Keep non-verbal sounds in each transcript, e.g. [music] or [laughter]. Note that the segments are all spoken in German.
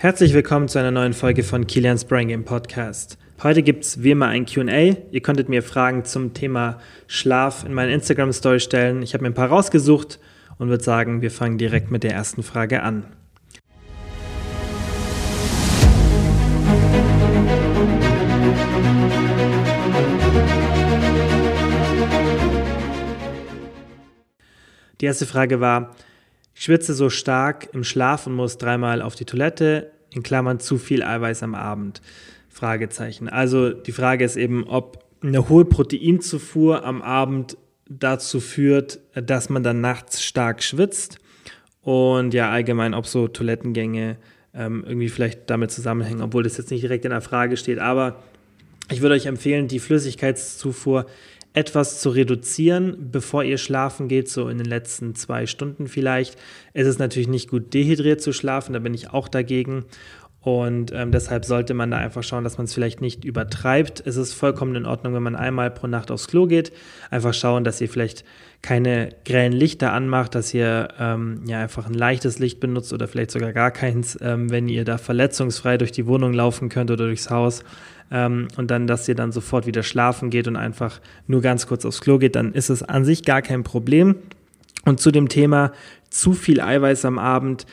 Herzlich willkommen zu einer neuen Folge von Kilian's Brain Game Podcast. Heute gibt es wie immer ein QA. Ihr konntet mir Fragen zum Thema Schlaf in meine Instagram-Story stellen. Ich habe mir ein paar rausgesucht und würde sagen, wir fangen direkt mit der ersten Frage an. Die erste Frage war, ich schwitze so stark im Schlaf und muss dreimal auf die Toilette, in Klammern zu viel Eiweiß am Abend. Fragezeichen. Also die Frage ist eben, ob eine hohe Proteinzufuhr am Abend dazu führt, dass man dann nachts stark schwitzt und ja allgemein, ob so Toilettengänge ähm, irgendwie vielleicht damit zusammenhängen, obwohl das jetzt nicht direkt in der Frage steht. Aber ich würde euch empfehlen, die Flüssigkeitszufuhr etwas zu reduzieren, bevor ihr schlafen geht, so in den letzten zwei Stunden vielleicht. Es ist natürlich nicht gut, dehydriert zu schlafen, da bin ich auch dagegen. Und ähm, deshalb sollte man da einfach schauen, dass man es vielleicht nicht übertreibt. Es ist vollkommen in Ordnung, wenn man einmal pro Nacht aufs Klo geht. Einfach schauen, dass ihr vielleicht keine grellen Lichter anmacht, dass ihr ähm, ja einfach ein leichtes Licht benutzt oder vielleicht sogar gar keins, ähm, wenn ihr da verletzungsfrei durch die Wohnung laufen könnt oder durchs Haus. Ähm, und dann, dass ihr dann sofort wieder schlafen geht und einfach nur ganz kurz aufs Klo geht, dann ist es an sich gar kein Problem. Und zu dem Thema zu viel Eiweiß am Abend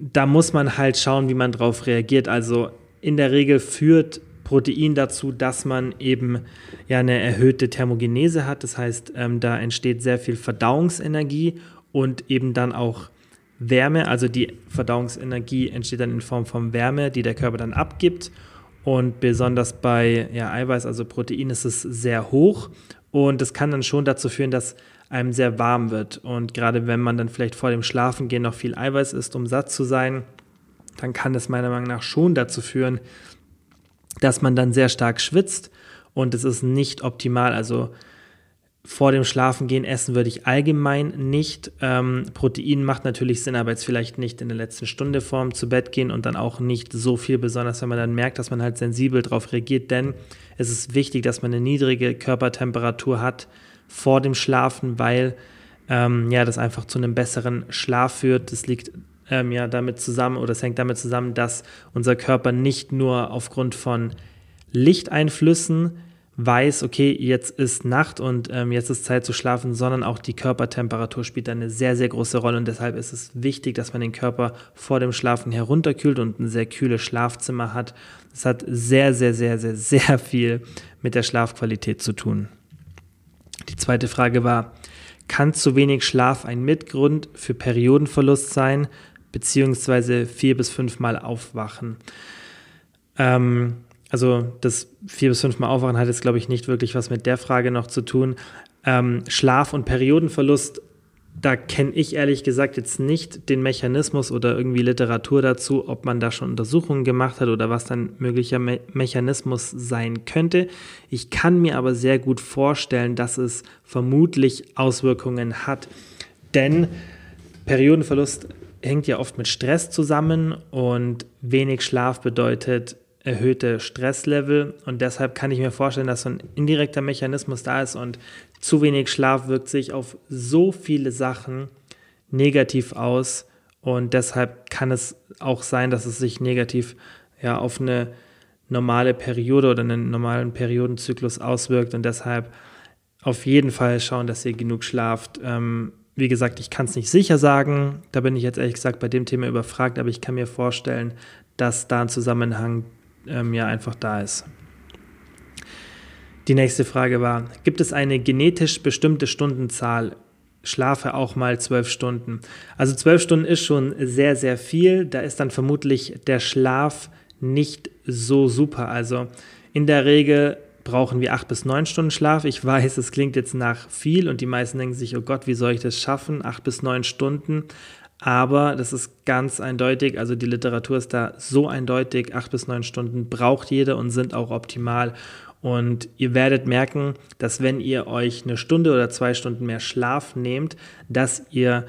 da muss man halt schauen, wie man darauf reagiert. Also in der Regel führt Protein dazu, dass man eben ja eine erhöhte Thermogenese hat. Das heißt, ähm, da entsteht sehr viel Verdauungsenergie und eben dann auch Wärme. Also die Verdauungsenergie entsteht dann in Form von Wärme, die der Körper dann abgibt. Und besonders bei ja, Eiweiß, also Protein, ist es sehr hoch. Und das kann dann schon dazu führen, dass einem sehr warm wird. Und gerade wenn man dann vielleicht vor dem Schlafengehen noch viel Eiweiß isst, um satt zu sein, dann kann das meiner Meinung nach schon dazu führen, dass man dann sehr stark schwitzt und es ist nicht optimal. Also vor dem Schlafengehen essen würde ich allgemein nicht. Ähm, Protein macht natürlich Sinn, aber jetzt vielleicht nicht in der letzten Stunde vorm zu Bett gehen und dann auch nicht so viel, besonders wenn man dann merkt, dass man halt sensibel darauf reagiert, denn es ist wichtig, dass man eine niedrige Körpertemperatur hat, vor dem Schlafen, weil ähm, ja, das einfach zu einem besseren Schlaf führt. Das liegt ähm, ja damit zusammen oder es hängt damit zusammen, dass unser Körper nicht nur aufgrund von Lichteinflüssen weiß, okay, jetzt ist Nacht und ähm, jetzt ist Zeit zu schlafen, sondern auch die Körpertemperatur spielt eine sehr, sehr große Rolle und deshalb ist es wichtig, dass man den Körper vor dem Schlafen herunterkühlt und ein sehr kühles Schlafzimmer hat. Das hat sehr, sehr, sehr, sehr, sehr viel mit der Schlafqualität zu tun. Die zweite Frage war, kann zu wenig Schlaf ein Mitgrund für Periodenverlust sein, beziehungsweise vier bis fünfmal aufwachen? Ähm, also das vier bis fünfmal aufwachen hat jetzt, glaube ich, nicht wirklich was mit der Frage noch zu tun. Ähm, Schlaf und Periodenverlust da kenne ich ehrlich gesagt jetzt nicht den Mechanismus oder irgendwie Literatur dazu, ob man da schon Untersuchungen gemacht hat oder was dann möglicher Me Mechanismus sein könnte. Ich kann mir aber sehr gut vorstellen, dass es vermutlich Auswirkungen hat, denn Periodenverlust hängt ja oft mit Stress zusammen und wenig Schlaf bedeutet erhöhte Stresslevel. Und deshalb kann ich mir vorstellen, dass so ein indirekter Mechanismus da ist und zu wenig Schlaf wirkt sich auf so viele Sachen negativ aus. Und deshalb kann es auch sein, dass es sich negativ ja auf eine normale Periode oder einen normalen Periodenzyklus auswirkt. Und deshalb auf jeden Fall schauen, dass ihr genug schlaft. Ähm, wie gesagt, ich kann es nicht sicher sagen, da bin ich jetzt ehrlich gesagt bei dem Thema überfragt, aber ich kann mir vorstellen, dass da ein Zusammenhang ähm, ja einfach da ist. Die nächste Frage war, gibt es eine genetisch bestimmte Stundenzahl? Schlafe auch mal zwölf Stunden. Also zwölf Stunden ist schon sehr, sehr viel. Da ist dann vermutlich der Schlaf nicht so super. Also in der Regel brauchen wir acht bis neun Stunden Schlaf. Ich weiß, es klingt jetzt nach viel und die meisten denken sich, oh Gott, wie soll ich das schaffen? Acht bis neun Stunden. Aber das ist ganz eindeutig, also die Literatur ist da so eindeutig, acht bis neun Stunden braucht jeder und sind auch optimal. Und ihr werdet merken, dass wenn ihr euch eine Stunde oder zwei Stunden mehr Schlaf nehmt, dass ihr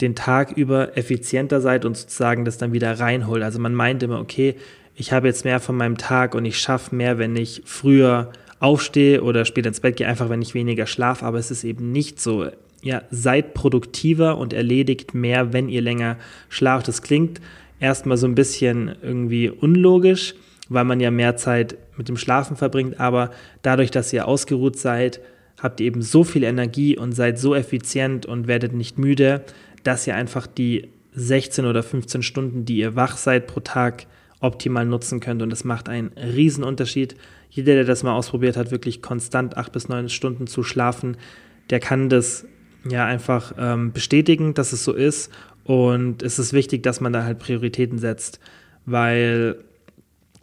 den Tag über effizienter seid und sozusagen das dann wieder reinholt. Also man meint immer, okay, ich habe jetzt mehr von meinem Tag und ich schaffe mehr, wenn ich früher aufstehe oder später ins Bett gehe, einfach wenn ich weniger schlafe, aber es ist eben nicht so ja, seid produktiver und erledigt mehr, wenn ihr länger schlaft. Das klingt erstmal so ein bisschen irgendwie unlogisch, weil man ja mehr Zeit mit dem Schlafen verbringt, aber dadurch, dass ihr ausgeruht seid, habt ihr eben so viel Energie und seid so effizient und werdet nicht müde, dass ihr einfach die 16 oder 15 Stunden, die ihr wach seid pro Tag, optimal nutzen könnt. Und das macht einen riesen Unterschied. Jeder, der das mal ausprobiert hat, wirklich konstant acht bis neun Stunden zu schlafen, der kann das ja einfach ähm, bestätigen, dass es so ist. Und es ist wichtig, dass man da halt Prioritäten setzt, weil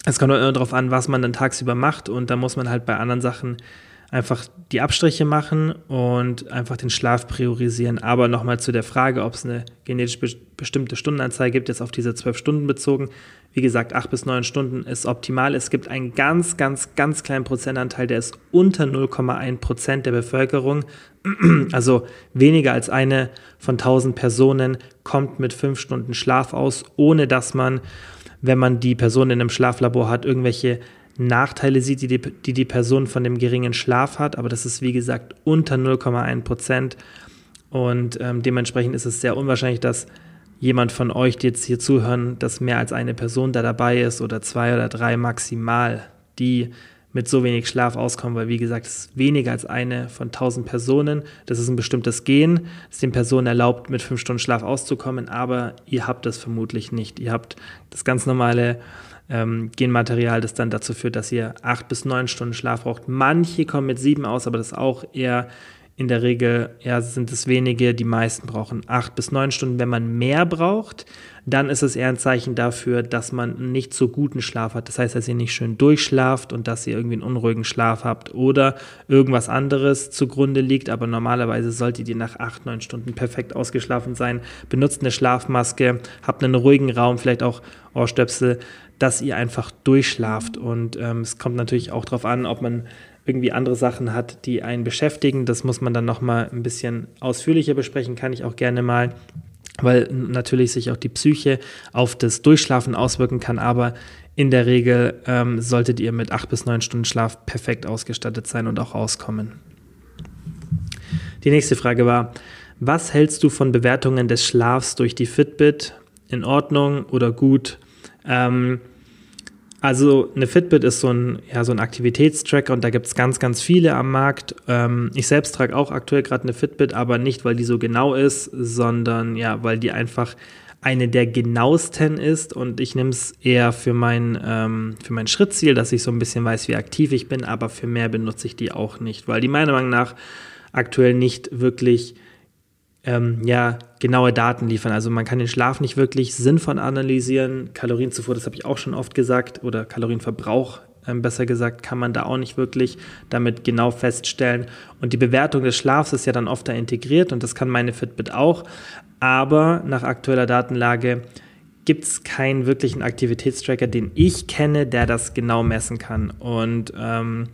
es kommt immer darauf an, was man dann tagsüber macht. Und da muss man halt bei anderen Sachen einfach die Abstriche machen und einfach den Schlaf priorisieren. Aber nochmal zu der Frage, ob es eine genetisch be bestimmte Stundenanzahl gibt, jetzt auf diese zwölf Stunden bezogen. Wie gesagt, acht bis neun Stunden ist optimal. Es gibt einen ganz, ganz, ganz kleinen Prozentanteil, der ist unter 0,1 Prozent der Bevölkerung. [clears throat] Also weniger als eine von tausend Personen kommt mit fünf Stunden Schlaf aus, ohne dass man, wenn man die Person in einem Schlaflabor hat, irgendwelche Nachteile sieht, die die, die die Person von dem geringen Schlaf hat, aber das ist wie gesagt unter 0,1 Prozent und ähm, dementsprechend ist es sehr unwahrscheinlich, dass jemand von euch, die jetzt hier zuhören, dass mehr als eine Person da dabei ist oder zwei oder drei maximal, die mit so wenig Schlaf auskommen, weil wie gesagt, es ist weniger als eine von 1000 Personen. Das ist ein bestimmtes Gen, das den Personen erlaubt, mit fünf Stunden Schlaf auszukommen, aber ihr habt das vermutlich nicht. Ihr habt das ganz normale ähm, Genmaterial, das dann dazu führt, dass ihr acht bis neun Stunden Schlaf braucht. Manche kommen mit sieben aus, aber das ist auch eher in der Regel ja, sind es wenige, die meisten brauchen acht bis neun Stunden. Wenn man mehr braucht, dann ist es eher ein Zeichen dafür, dass man nicht so guten Schlaf hat. Das heißt, dass ihr nicht schön durchschlaft und dass ihr irgendwie einen unruhigen Schlaf habt oder irgendwas anderes zugrunde liegt. Aber normalerweise solltet ihr nach acht, neun Stunden perfekt ausgeschlafen sein. Benutzt eine Schlafmaske, habt einen ruhigen Raum, vielleicht auch Ohrstöpsel, dass ihr einfach durchschlaft. Und ähm, es kommt natürlich auch darauf an, ob man irgendwie andere Sachen hat, die einen beschäftigen. Das muss man dann nochmal ein bisschen ausführlicher besprechen, kann ich auch gerne mal, weil natürlich sich auch die Psyche auf das Durchschlafen auswirken kann, aber in der Regel ähm, solltet ihr mit acht bis neun Stunden Schlaf perfekt ausgestattet sein und auch auskommen. Die nächste Frage war, was hältst du von Bewertungen des Schlafs durch die Fitbit? In Ordnung oder gut? Ähm, also eine Fitbit ist so ein, ja, so ein Aktivitätstracker und da gibt es ganz, ganz viele am Markt. Ähm, ich selbst trage auch aktuell gerade eine Fitbit, aber nicht, weil die so genau ist, sondern ja, weil die einfach eine der genauesten ist und ich nehme es eher für mein, ähm, für mein Schrittziel, dass ich so ein bisschen weiß, wie aktiv ich bin, aber für mehr benutze ich die auch nicht, weil die meiner Meinung nach aktuell nicht wirklich ähm, ja, genaue Daten liefern. Also man kann den Schlaf nicht wirklich sinnvoll analysieren. Kalorienzufuhr, das habe ich auch schon oft gesagt, oder Kalorienverbrauch ähm, besser gesagt, kann man da auch nicht wirklich damit genau feststellen. Und die Bewertung des Schlafs ist ja dann oft da integriert und das kann meine Fitbit auch. Aber nach aktueller Datenlage gibt es keinen wirklichen Aktivitätstracker, den ich kenne, der das genau messen kann. Und ähm,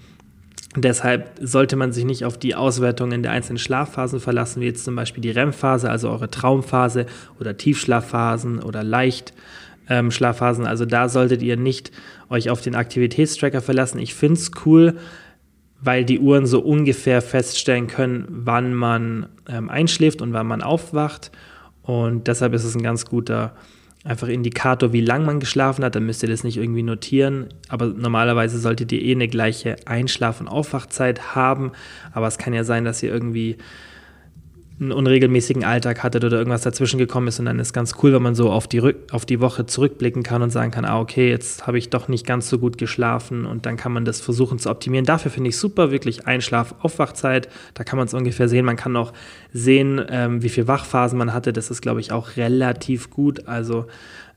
Deshalb sollte man sich nicht auf die Auswertungen der einzelnen Schlafphasen verlassen, wie jetzt zum Beispiel die REM-Phase, also eure Traumphase oder Tiefschlafphasen oder Leichtschlafphasen. Ähm, also da solltet ihr nicht euch auf den Aktivitätstracker verlassen. Ich finde es cool, weil die Uhren so ungefähr feststellen können, wann man ähm, einschläft und wann man aufwacht. Und deshalb ist es ein ganz guter einfach Indikator, wie lang man geschlafen hat, dann müsst ihr das nicht irgendwie notieren. Aber normalerweise solltet ihr eh eine gleiche Einschlaf- und Aufwachzeit haben. Aber es kann ja sein, dass ihr irgendwie einen unregelmäßigen Alltag hattet oder irgendwas dazwischen gekommen ist und dann ist ganz cool, wenn man so auf die, Rück auf die Woche zurückblicken kann und sagen kann, ah, okay, jetzt habe ich doch nicht ganz so gut geschlafen und dann kann man das versuchen zu optimieren. Dafür finde ich super, wirklich Einschlaf-Aufwachzeit, da kann man es ungefähr sehen. Man kann auch sehen, ähm, wie viele Wachphasen man hatte, das ist, glaube ich, auch relativ gut. Also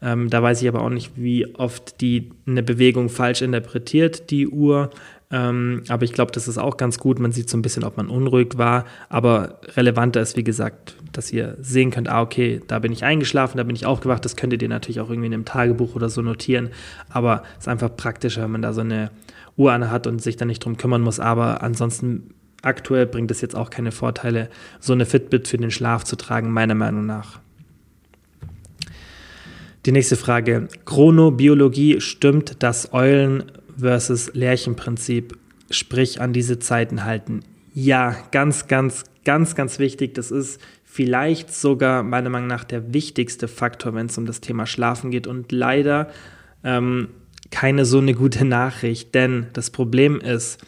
ähm, da weiß ich aber auch nicht, wie oft die eine Bewegung falsch interpretiert, die Uhr. Ähm, aber ich glaube, das ist auch ganz gut. Man sieht so ein bisschen, ob man unruhig war. Aber relevanter ist, wie gesagt, dass ihr sehen könnt, ah, okay, da bin ich eingeschlafen, da bin ich aufgewacht. Das könntet ihr natürlich auch irgendwie in einem Tagebuch oder so notieren. Aber es ist einfach praktischer, wenn man da so eine Uhr an hat und sich da nicht drum kümmern muss. Aber ansonsten aktuell bringt es jetzt auch keine Vorteile, so eine Fitbit für den Schlaf zu tragen, meiner Meinung nach. Die nächste Frage. Chronobiologie stimmt, dass Eulen versus Lärchenprinzip, sprich an diese Zeiten halten. Ja, ganz, ganz, ganz, ganz wichtig. Das ist vielleicht sogar meiner Meinung nach der wichtigste Faktor, wenn es um das Thema Schlafen geht und leider ähm, keine so eine gute Nachricht, denn das Problem ist,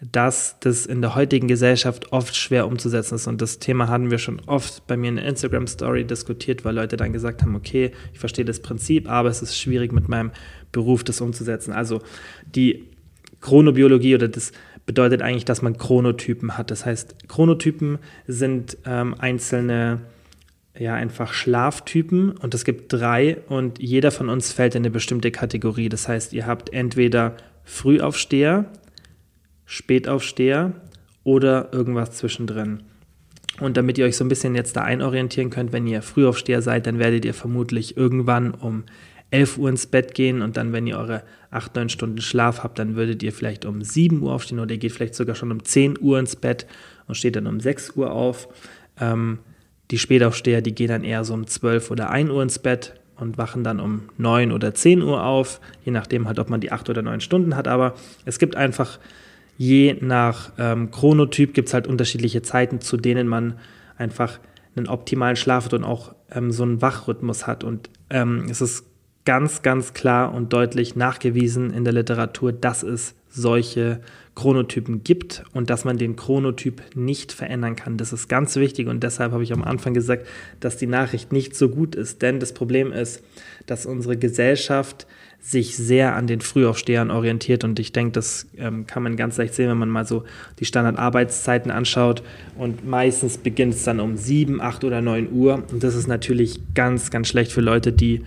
dass das in der heutigen Gesellschaft oft schwer umzusetzen ist. Und das Thema hatten wir schon oft bei mir in der Instagram-Story diskutiert, weil Leute dann gesagt haben, okay, ich verstehe das Prinzip, aber es ist schwierig mit meinem Beruf das umzusetzen. Also die Chronobiologie oder das bedeutet eigentlich, dass man Chronotypen hat. Das heißt, Chronotypen sind ähm, einzelne ja einfach Schlaftypen und es gibt drei und jeder von uns fällt in eine bestimmte Kategorie. Das heißt, ihr habt entweder Frühaufsteher, Spätaufsteher oder irgendwas zwischendrin. Und damit ihr euch so ein bisschen jetzt da einorientieren könnt, wenn ihr Frühaufsteher seid, dann werdet ihr vermutlich irgendwann um 11 Uhr ins Bett gehen und dann, wenn ihr eure 8, 9 Stunden Schlaf habt, dann würdet ihr vielleicht um 7 Uhr aufstehen oder ihr geht vielleicht sogar schon um 10 Uhr ins Bett und steht dann um 6 Uhr auf. Ähm, die Spätaufsteher, die gehen dann eher so um 12 oder 1 Uhr ins Bett und wachen dann um 9 oder 10 Uhr auf, je nachdem halt, ob man die 8 oder 9 Stunden hat. Aber es gibt einfach, je nach ähm, Chronotyp, gibt es halt unterschiedliche Zeiten, zu denen man einfach einen optimalen Schlaf hat und auch ähm, so einen Wachrhythmus hat. Und ähm, es ist ganz, ganz klar und deutlich nachgewiesen in der Literatur, dass es solche Chronotypen gibt und dass man den Chronotyp nicht verändern kann. Das ist ganz wichtig und deshalb habe ich am Anfang gesagt, dass die Nachricht nicht so gut ist. Denn das Problem ist, dass unsere Gesellschaft sich sehr an den Frühaufstehern orientiert und ich denke, das ähm, kann man ganz leicht sehen, wenn man mal so die Standardarbeitszeiten anschaut und meistens beginnt es dann um 7, 8 oder 9 Uhr und das ist natürlich ganz, ganz schlecht für Leute, die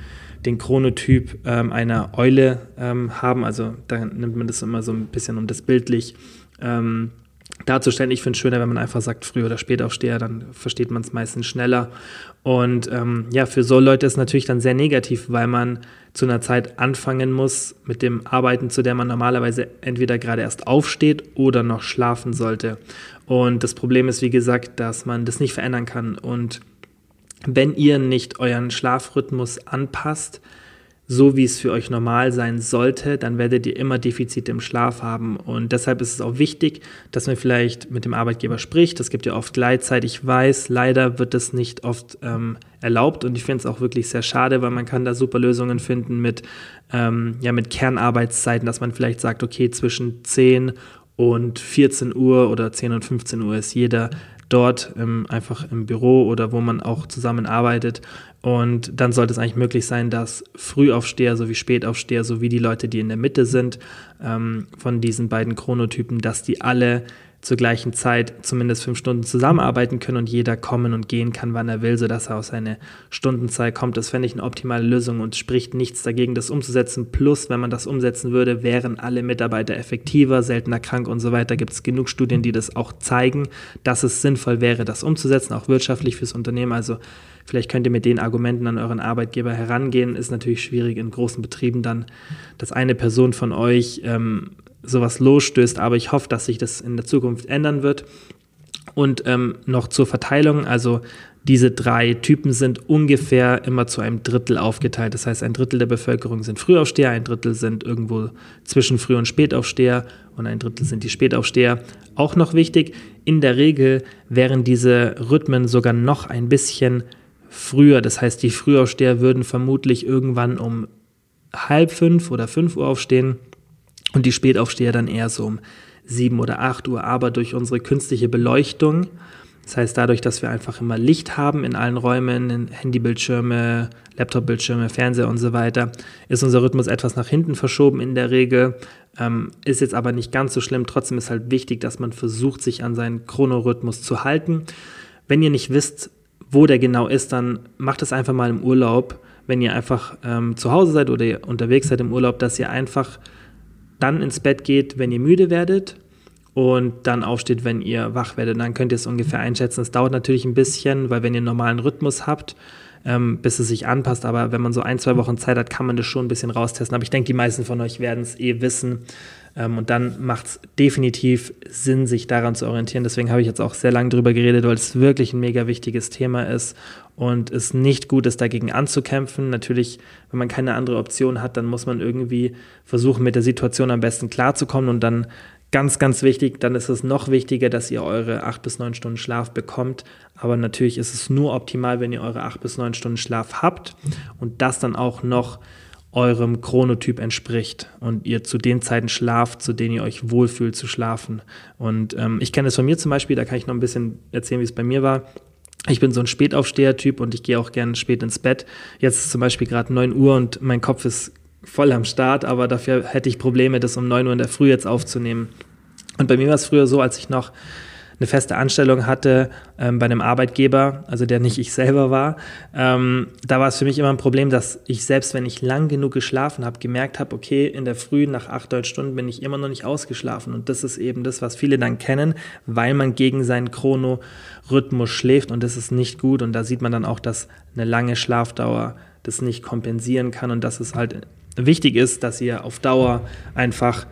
den Chronotyp ähm, einer Eule ähm, haben. Also da nimmt man das immer so ein bisschen, um das bildlich ähm, darzustellen. Ich finde es schöner, wenn man einfach sagt, früh oder spät aufsteher, dann versteht man es meistens schneller. Und ähm, ja, für so Leute ist es natürlich dann sehr negativ, weil man zu einer Zeit anfangen muss mit dem Arbeiten, zu der man normalerweise entweder gerade erst aufsteht oder noch schlafen sollte. Und das Problem ist, wie gesagt, dass man das nicht verändern kann. Und wenn ihr nicht euren Schlafrhythmus anpasst, so wie es für euch normal sein sollte, dann werdet ihr immer Defizite im Schlaf haben. Und deshalb ist es auch wichtig, dass man vielleicht mit dem Arbeitgeber spricht. Es gibt ja oft Gleitzeit. Ich weiß, leider wird das nicht oft ähm, erlaubt. Und ich finde es auch wirklich sehr schade, weil man kann da super Lösungen finden mit, ähm, ja, mit Kernarbeitszeiten, dass man vielleicht sagt, okay, zwischen 10 und 14 Uhr oder 10 und 15 Uhr ist jeder dort ähm, einfach im Büro oder wo man auch zusammenarbeitet. Und dann sollte es eigentlich möglich sein, dass Frühaufsteher sowie Spätaufsteher sowie die Leute, die in der Mitte sind, ähm, von diesen beiden Chronotypen, dass die alle zur gleichen Zeit zumindest fünf Stunden zusammenarbeiten können und jeder kommen und gehen kann, wann er will, sodass er aus seiner Stundenzeit kommt. Das fände ich eine optimale Lösung und spricht nichts dagegen, das umzusetzen. Plus, wenn man das umsetzen würde, wären alle Mitarbeiter effektiver, seltener krank und so weiter. Gibt es genug Studien, die das auch zeigen, dass es sinnvoll wäre, das umzusetzen, auch wirtschaftlich fürs Unternehmen. Also Vielleicht könnt ihr mit den Argumenten an euren Arbeitgeber herangehen. Ist natürlich schwierig in großen Betrieben dann, dass eine Person von euch ähm, sowas losstößt, aber ich hoffe, dass sich das in der Zukunft ändern wird. Und ähm, noch zur Verteilung, also diese drei Typen sind ungefähr immer zu einem Drittel aufgeteilt. Das heißt, ein Drittel der Bevölkerung sind Frühaufsteher, ein Drittel sind irgendwo zwischen Früh- und Spätaufsteher und ein Drittel sind die Spätaufsteher. Auch noch wichtig, in der Regel wären diese Rhythmen sogar noch ein bisschen früher. Das heißt, die Frühaufsteher würden vermutlich irgendwann um halb fünf oder fünf Uhr aufstehen und die Spätaufsteher dann eher so um 7 oder 8 Uhr. Aber durch unsere künstliche Beleuchtung, das heißt dadurch, dass wir einfach immer Licht haben in allen Räumen, in Handybildschirme, Laptopbildschirme, Fernseher und so weiter, ist unser Rhythmus etwas nach hinten verschoben in der Regel. Ähm, ist jetzt aber nicht ganz so schlimm. Trotzdem ist halt wichtig, dass man versucht, sich an seinen Chronorhythmus zu halten. Wenn ihr nicht wisst, wo der genau ist, dann macht es einfach mal im Urlaub, wenn ihr einfach ähm, zu Hause seid oder ihr unterwegs seid im Urlaub, dass ihr einfach dann ins Bett geht, wenn ihr müde werdet und dann aufsteht, wenn ihr wach werdet. Dann könnt ihr es ungefähr einschätzen. Es dauert natürlich ein bisschen, weil wenn ihr einen normalen Rhythmus habt, ähm, bis es sich anpasst, aber wenn man so ein, zwei Wochen Zeit hat, kann man das schon ein bisschen raustesten. Aber ich denke, die meisten von euch werden es eh wissen. Ähm, und dann macht es definitiv Sinn, sich daran zu orientieren. Deswegen habe ich jetzt auch sehr lange darüber geredet, weil es wirklich ein mega wichtiges Thema ist und es nicht gut ist, dagegen anzukämpfen. Natürlich, wenn man keine andere Option hat, dann muss man irgendwie versuchen, mit der Situation am besten klarzukommen und dann Ganz, ganz wichtig, dann ist es noch wichtiger, dass ihr eure acht bis neun Stunden Schlaf bekommt. Aber natürlich ist es nur optimal, wenn ihr eure acht bis neun Stunden Schlaf habt und das dann auch noch eurem Chronotyp entspricht und ihr zu den Zeiten schlaft, zu denen ihr euch wohlfühlt zu schlafen. Und ähm, ich kenne es von mir zum Beispiel, da kann ich noch ein bisschen erzählen, wie es bei mir war. Ich bin so ein Spätaufsteher-Typ und ich gehe auch gerne spät ins Bett. Jetzt ist zum Beispiel gerade 9 Uhr und mein Kopf ist voll am Start, aber dafür hätte ich Probleme, das um 9 Uhr in der Früh jetzt aufzunehmen. Und bei mir war es früher so, als ich noch eine feste Anstellung hatte ähm, bei einem Arbeitgeber, also der nicht ich selber war, ähm, da war es für mich immer ein Problem, dass ich selbst, wenn ich lang genug geschlafen habe, gemerkt habe, okay, in der Früh nach acht, neun Stunden bin ich immer noch nicht ausgeschlafen. Und das ist eben das, was viele dann kennen, weil man gegen seinen Chronorhythmus schläft und das ist nicht gut. Und da sieht man dann auch, dass eine lange Schlafdauer das nicht kompensieren kann und dass es halt wichtig ist, dass ihr auf Dauer einfach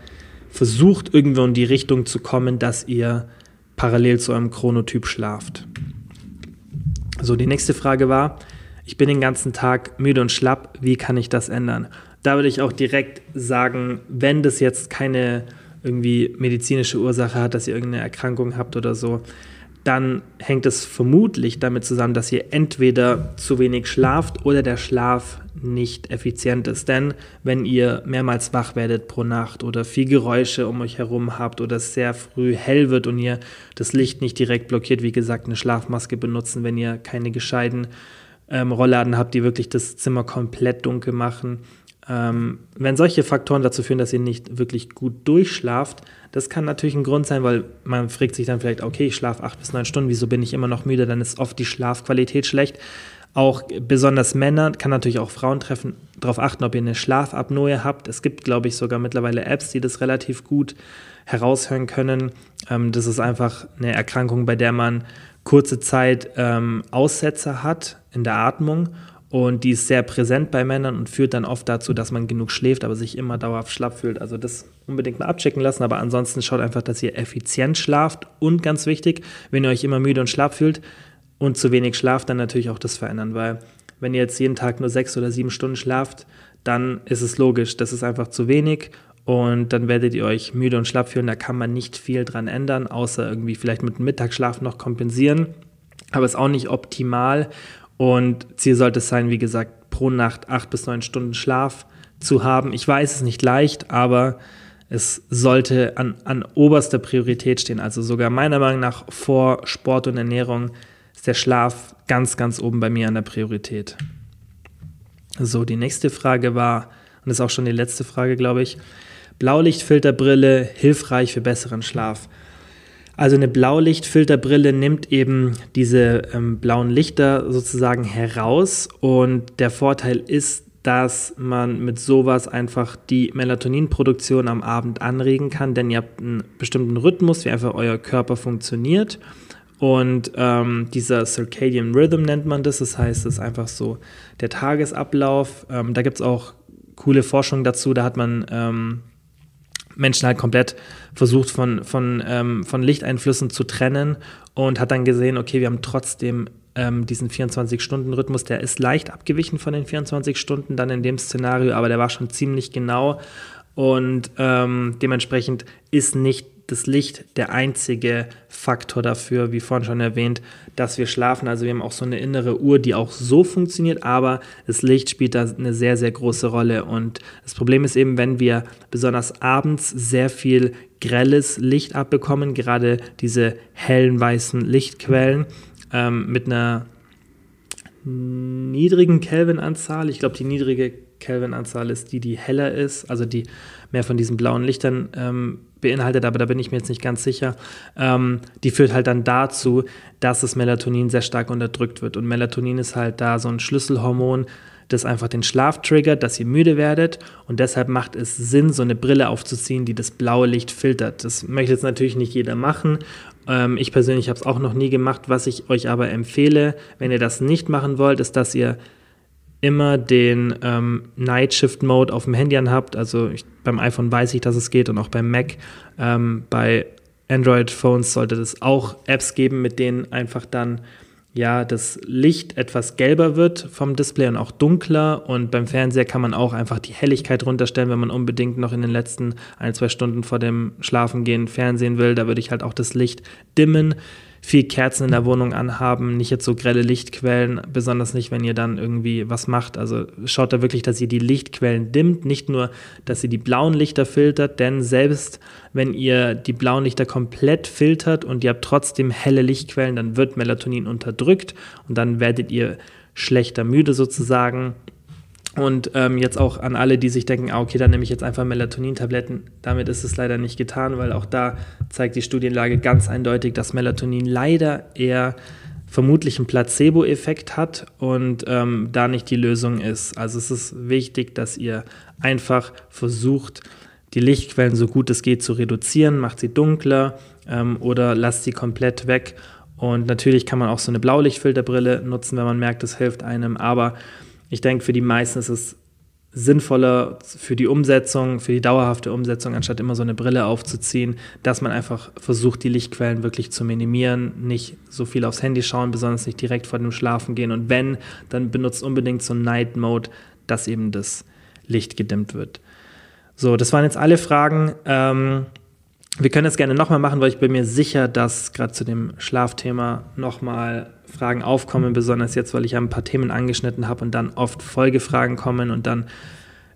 versucht, irgendwo in die Richtung zu kommen, dass ihr parallel zu eurem Chronotyp schlaft. So, die nächste Frage war, ich bin den ganzen Tag müde und schlapp, wie kann ich das ändern? Da würde ich auch direkt sagen, wenn das jetzt keine irgendwie medizinische Ursache hat, dass ihr irgendeine Erkrankung habt oder so, dann hängt es vermutlich damit zusammen, dass ihr entweder zu wenig schlaft oder der Schlaf nicht effizient ist. Denn wenn ihr mehrmals wach werdet pro Nacht oder viel Geräusche um euch herum habt oder es sehr früh hell wird und ihr das Licht nicht direkt blockiert, wie gesagt, eine Schlafmaske benutzen, wenn ihr keine gescheiten ähm, Rollladen habt, die wirklich das Zimmer komplett dunkel machen. Ähm, wenn solche Faktoren dazu führen, dass ihr nicht wirklich gut durchschlaft, das kann natürlich ein Grund sein, weil man fragt sich dann vielleicht, okay, ich schlafe acht bis neun Stunden, wieso bin ich immer noch müde? Dann ist oft die Schlafqualität schlecht. Auch besonders Männer, kann natürlich auch Frauen treffen, darauf achten, ob ihr eine Schlafapnoe habt. Es gibt, glaube ich, sogar mittlerweile Apps, die das relativ gut heraushören können. Ähm, das ist einfach eine Erkrankung, bei der man kurze Zeit ähm, Aussetzer hat in der Atmung und die ist sehr präsent bei Männern und führt dann oft dazu, dass man genug schläft, aber sich immer dauerhaft schlapp fühlt. Also das unbedingt mal abchecken lassen, aber ansonsten schaut einfach, dass ihr effizient schlaft und ganz wichtig, wenn ihr euch immer müde und schlapp fühlt und zu wenig schlaft, dann natürlich auch das verändern, weil wenn ihr jetzt jeden Tag nur sechs oder sieben Stunden schlaft, dann ist es logisch, das ist einfach zu wenig und dann werdet ihr euch müde und schlapp fühlen. Da kann man nicht viel dran ändern, außer irgendwie vielleicht mit dem Mittagsschlaf noch kompensieren. Aber ist auch nicht optimal und Ziel sollte es sein, wie gesagt, pro Nacht acht bis neun Stunden Schlaf zu haben. Ich weiß, es ist nicht leicht, aber es sollte an, an oberster Priorität stehen. Also sogar meiner Meinung nach vor Sport und Ernährung ist der Schlaf ganz, ganz oben bei mir an der Priorität. So, die nächste Frage war, und das ist auch schon die letzte Frage, glaube ich, Blaulichtfilterbrille hilfreich für besseren Schlaf. Also eine Blaulichtfilterbrille nimmt eben diese ähm, blauen Lichter sozusagen heraus und der Vorteil ist, dass man mit sowas einfach die Melatoninproduktion am Abend anregen kann, denn ihr habt einen bestimmten Rhythmus, wie einfach euer Körper funktioniert. Und ähm, dieser Circadian Rhythm nennt man das, das heißt, es ist einfach so der Tagesablauf. Ähm, da gibt es auch coole Forschung dazu, da hat man ähm, Menschen halt komplett versucht von, von, ähm, von Lichteinflüssen zu trennen und hat dann gesehen, okay, wir haben trotzdem ähm, diesen 24-Stunden-Rhythmus, der ist leicht abgewichen von den 24 Stunden dann in dem Szenario, aber der war schon ziemlich genau und ähm, dementsprechend ist nicht das Licht der einzige Faktor dafür, wie vorhin schon erwähnt, dass wir schlafen. Also wir haben auch so eine innere Uhr, die auch so funktioniert, aber das Licht spielt da eine sehr, sehr große Rolle. Und das Problem ist eben, wenn wir besonders abends sehr viel grelles Licht abbekommen, gerade diese hellen weißen Lichtquellen ähm, mit einer niedrigen Kelvin-Anzahl. Ich glaube, die niedrige Kelvin-Anzahl ist die, die heller ist, also die mehr von diesen blauen Lichtern ähm, beinhaltet, aber da bin ich mir jetzt nicht ganz sicher. Ähm, die führt halt dann dazu, dass das Melatonin sehr stark unterdrückt wird. Und Melatonin ist halt da so ein Schlüsselhormon, das einfach den Schlaf triggert, dass ihr müde werdet. Und deshalb macht es Sinn, so eine Brille aufzuziehen, die das blaue Licht filtert. Das möchte jetzt natürlich nicht jeder machen. Ähm, ich persönlich habe es auch noch nie gemacht. Was ich euch aber empfehle, wenn ihr das nicht machen wollt, ist, dass ihr immer den ähm, Night Shift Mode auf dem Handy anhabt. Also ich, beim iPhone weiß ich, dass es geht und auch beim Mac. Ähm, bei Android Phones sollte es auch Apps geben, mit denen einfach dann ja, das Licht etwas gelber wird vom Display und auch dunkler. Und beim Fernseher kann man auch einfach die Helligkeit runterstellen, wenn man unbedingt noch in den letzten ein, zwei Stunden vor dem Schlafengehen Fernsehen will. Da würde ich halt auch das Licht dimmen viel Kerzen in der Wohnung anhaben, nicht jetzt so grelle Lichtquellen, besonders nicht, wenn ihr dann irgendwie was macht. Also schaut da wirklich, dass ihr die Lichtquellen dimmt, nicht nur, dass ihr die blauen Lichter filtert, denn selbst wenn ihr die blauen Lichter komplett filtert und ihr habt trotzdem helle Lichtquellen, dann wird Melatonin unterdrückt und dann werdet ihr schlechter müde sozusagen. Und ähm, jetzt auch an alle, die sich denken, ah, okay, dann nehme ich jetzt einfach Melatonin-Tabletten. Damit ist es leider nicht getan, weil auch da zeigt die Studienlage ganz eindeutig, dass Melatonin leider eher vermutlich einen Placebo-Effekt hat und ähm, da nicht die Lösung ist. Also es ist wichtig, dass ihr einfach versucht, die Lichtquellen so gut es geht zu reduzieren, macht sie dunkler ähm, oder lasst sie komplett weg. Und natürlich kann man auch so eine Blaulichtfilterbrille nutzen, wenn man merkt, es hilft einem, aber ich denke, für die meisten ist es sinnvoller für die Umsetzung, für die dauerhafte Umsetzung, anstatt immer so eine Brille aufzuziehen, dass man einfach versucht, die Lichtquellen wirklich zu minimieren, nicht so viel aufs Handy schauen, besonders nicht direkt vor dem Schlafen gehen. Und wenn, dann benutzt unbedingt so Night Mode, dass eben das Licht gedimmt wird. So, das waren jetzt alle Fragen. Ähm, wir können es gerne nochmal machen, weil ich bin mir sicher, dass gerade zu dem Schlafthema nochmal Fragen aufkommen, besonders jetzt, weil ich ein paar Themen angeschnitten habe und dann oft Folgefragen kommen und dann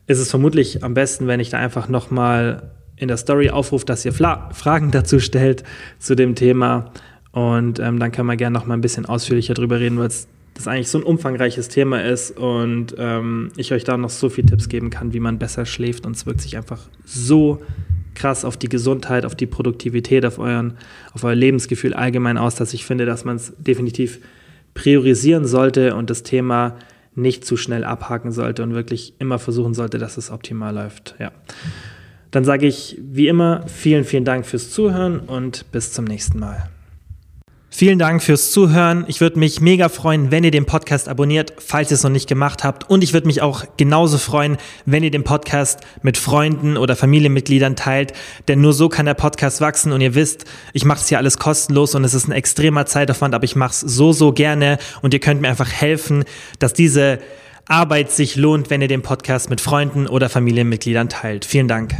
ist es vermutlich am besten, wenn ich da einfach nochmal in der Story aufrufe, dass ihr Fla Fragen dazu stellt zu dem Thema. Und ähm, dann können wir gerne nochmal ein bisschen ausführlicher drüber reden, weil es das eigentlich so ein umfangreiches Thema ist und ähm, ich euch da noch so viele Tipps geben kann, wie man besser schläft und es wirkt sich einfach so krass auf die Gesundheit, auf die Produktivität, auf, euren, auf euer Lebensgefühl allgemein aus, dass ich finde, dass man es definitiv priorisieren sollte und das Thema nicht zu schnell abhaken sollte und wirklich immer versuchen sollte, dass es optimal läuft. Ja. Dann sage ich wie immer vielen, vielen Dank fürs Zuhören und bis zum nächsten Mal. Vielen Dank fürs Zuhören. Ich würde mich mega freuen, wenn ihr den Podcast abonniert, falls ihr es noch nicht gemacht habt. Und ich würde mich auch genauso freuen, wenn ihr den Podcast mit Freunden oder Familienmitgliedern teilt. Denn nur so kann der Podcast wachsen. Und ihr wisst, ich mache es hier alles kostenlos und es ist ein extremer Zeitaufwand, aber ich mache es so, so gerne. Und ihr könnt mir einfach helfen, dass diese Arbeit sich lohnt, wenn ihr den Podcast mit Freunden oder Familienmitgliedern teilt. Vielen Dank.